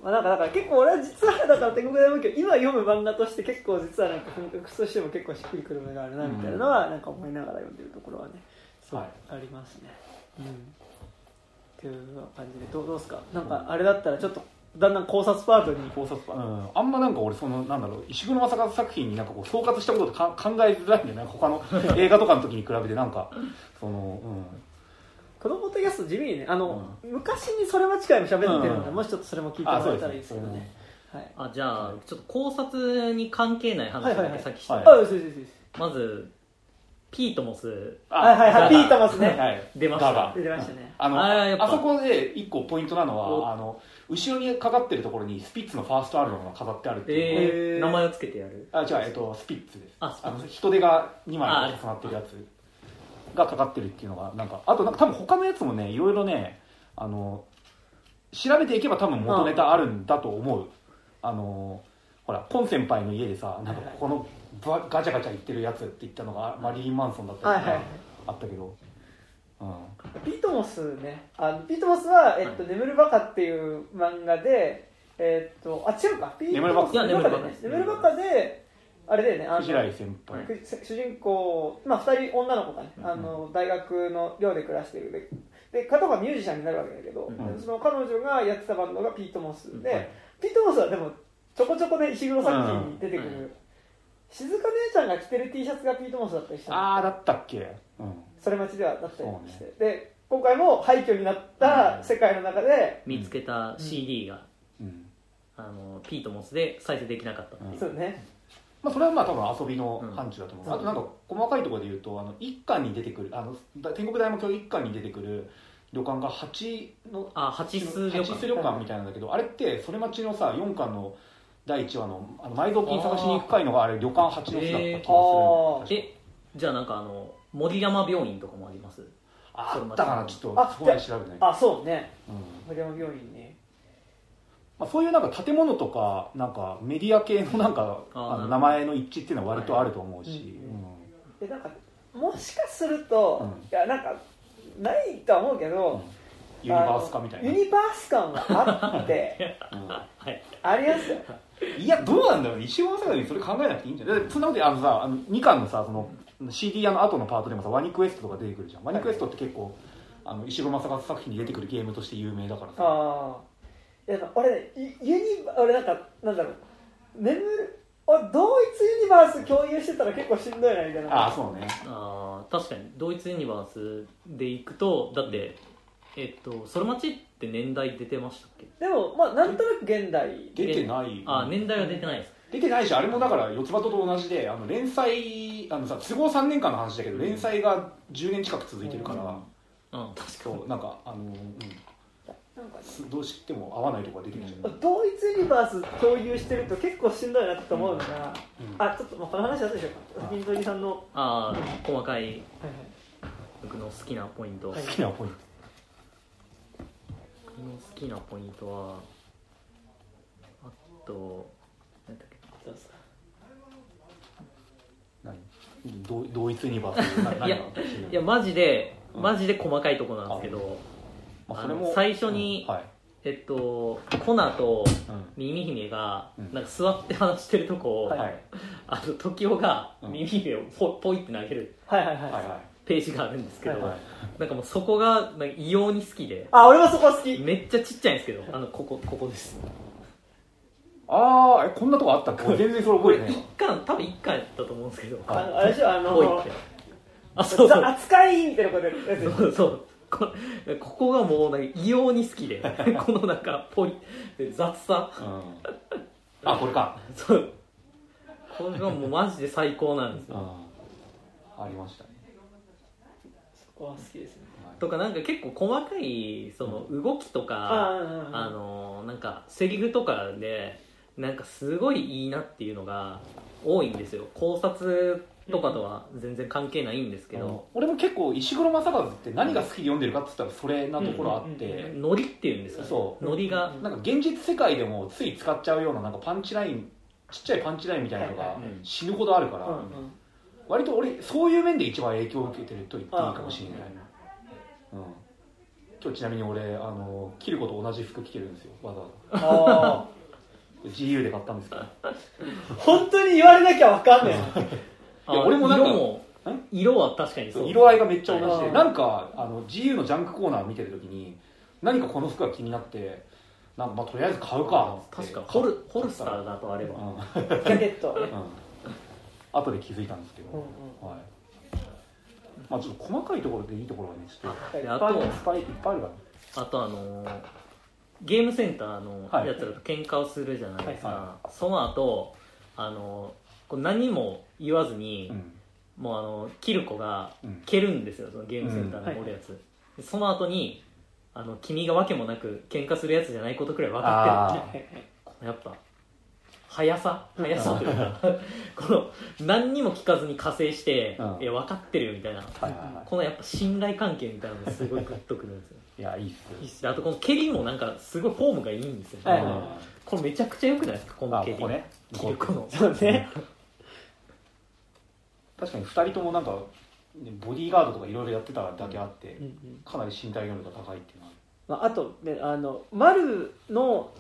まあ、なんかだから結構俺は実はだから天国大魔教今読む漫画として結構実はなんか感覚としても結構しっくりくるものがあるなみたいなのはなんか思いながら読んでるところはねそうはい。ありますね、うん。っていう感じでどうどうですか？なんかあれだったらちょっとだんだん考察パートに考察うん、あんまなんか俺そのなんだろう石黒正和作品になんかこう総括したことってか考えづらいんだよね。他の 映画とかの時に比べてなんかその、うん、このポッドキャスト地味にねあの、昔にそれは近いも喋ってるので、うん。もしちょっとそれも聞いてもらえたらいいですけどね。はい。あじゃあちょっと考察に関係ない話だけ先して、はいあそうですそうです。まずピートモス。はいはいはいピートマスね。はい、出ました。ガガ出てましたね。あのあーやっぱ。あそこで一個ポイントなのおはあの後ろにかかってるところにスピッツのファーストアルバムが飾ってあるっていう、えー、へー。名前をつけてやる。あ違う、えっと、スピッツです。あスピッツ。の人手が2枚重なってるやつがかかってるっていうのがなんかあとなんか多分他のやつもねいろいろねあの調べていけば多分元ネタあるんだと思う。あのほらポン先輩の家でさなんかここのバガチャガチャ言ってるやつって言ったのがマリリン・マンソンだったりとかあったけど、うん。ピートモスね。あのピートモスは、えっと「眠るバカ」っていう漫画でえっとあ違うか。ピートモス眠るバカです眠るバカであれだよね。あの藤来先輩、く主人公、まあ、2人女の子がね、あの大学の寮で暮らしてる。でで片方がミュージシャンになるわけだけど、うん。その彼女がやってたバンドがピートモスで、はい。ピートモスはでもちょこちょこね石黒作品に出てくる、うん静香姉ちゃんが着てる T シャツがピートモスだったりしたの。ああだったっけ？うん。それ待ちではだったりして、そうで今回も廃墟になった世界の中で、見つけた CD が、うん。あのピートモスで再生できなかったっていう、そうね。まあ、それはまあ多分遊びの範疇だと思う、うんあとなんか細かいところで言うとあの一巻に出てくるあのだ天国大魔教一巻に出てくる旅館が八のあ八須旅館。八須旅館みたいなんだけどあれってそれ待ちのさ4巻の第1話のあの埋蔵金探しに行く回のがあれ旅館八の巣だった気がするんだよあー。えじゃあなんかあの森山病院とかもあります？あったかなちょっあとそこまで調べない、あそうね。うん。森山病院ね。まあ、そういうなんか建物とかなんかメディア系のなんかあの名前の一致っていうのは割とあると思うし、うん。うん。でなんかもしかすると、うん。いやなんかないとは思うけど、ユニバース化みたいな。ユニバース感はあって ありますよいやどうなんだろうね。石尾正和にそれ考えなくていいんじゃない？そんなことであのさあの2巻のさその CD 屋の後のパートでもさワニクエストとか出てくるじゃん。ワニクエストって結構あの石黒正和作品に出てくるゲームとして有名だからさ。ああいや俺ねユユニ俺なんかなんだろう。眠る俺同一ユニバース共有してたら結構しんどいなみたいな。ああそうね。あー確かに。同一ユニバースでいくとだってえっとそれ待ちって年代出てましたっけ？でもまあなんとなく現代。出てない。あ年代は出てないです。出てないしあれもだから四つ葉と同じであの連載あのさ都合3年間の話だけど連載が10年近く続いてるから、うん。確かそうなんかあの、うん、なんかね。すどうしても合わないところが出てきちゃう、同一ユニバース共有してると結構しんどいなって思うのが、うん。あちょっともうこの話は後でしょう。か金鳥さんの、はいああ細かいはい僕の好きなポイント、はい好きなポイント好きなポイントはあと何だっけ。何？同同一ユニバース いやいやマジでうん。マジで細かいとこなんですけど、まあ、あそれもの最初にうんはい。えっとコナとうん。耳姫がうん。なんか座って話してるとこを、はいはい。あの時雄がうん。耳姫をポポイって投げる。はいはいはい、はいはいページがあるんですけど、はいはい。なんかもうそこがなんか異様に好きであ俺もそこ好き。めっちゃちっちゃいんですけどあのここここです。ああえこんなとこあったっけ？俺全然それ覚えてない。巻多分一巻やったと思うんですけどあのあれでしょあのあそうそう。扱いみたいなことやそうそう。こここがもうなんか異様に好きで このなんかポリ雑さ。わうん。あこれか。そう。これがもうマジで最高なんですうんよありましたね。そこは好きですね。とかなんか結構細かいその動きとか、ああのなんかセリフとかでなんかすごいいいなっていうのが多いんですよ。考察とかとは全然関係ないんですけうん。ど、俺も結構石黒正和って何が好きで読んでるかって言ったらそれなところあって、うんうんノリっていうんですかね。そう。ノリが、なんか現実世界でもつい使っちゃうようななんかパンチラインちっちゃいパンチラインみたいなのが死ぬほどあるから、うんうん割と俺そういう面で一番影響を受けてると言っていいかもしれない、うん、今日ちなみに俺あの着る子と同じ服着てるんですよわざわあざ GU で買ったんですけど。あ本当に言われなきゃわかんない。あいや俺もなんか色もん色は確かにそう。色合いがめっちゃ同じでなんかあの GU のジャンクコーナー見てる時に何かこの服が気になってなんかまあとりあえず買うか確かホルホルスターだとあれば、うん。ジャケットね。うん後で気づいたんですけど、うんうんはい。まあちょっと細かいところでいいところがねちょっとはい。っぱいいっぱいあるからあとあのーゲームセンターのはいやつらと喧嘩をするじゃないですか、はい。はその後あのーこう何も言わずに、うん。もうあのキルコがうん。蹴るんですよそのゲームセンターのおるやつ、でその後にあの君がわけもなく喧嘩するやつじゃないことくらい分かってるこのやっぱ速さ速さというか この何にも聞かずに加勢して、うん。いや分かってるよみたいな。はいはいはこのやっぱ信頼関係みたいなのがすごいグッとくるんですよ。い いやいいっすいいっす。あとこの蹴りもなんかすごいフォームがいいんですよ、ね。はいはいこれめちゃくちゃ良くないですか？この蹴り。あここね。キルコの。そうね。確かに2人ともなんかねボディーガードとかいろいろやってただけあってうんうんかなり身体能力が高いっていうのまあ、あとねあの丸の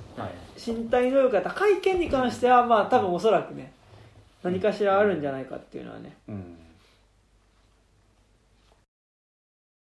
身体能力が高い件に関してはまあ多分おそらくね何かしらあるんじゃないかっていうのはね。うん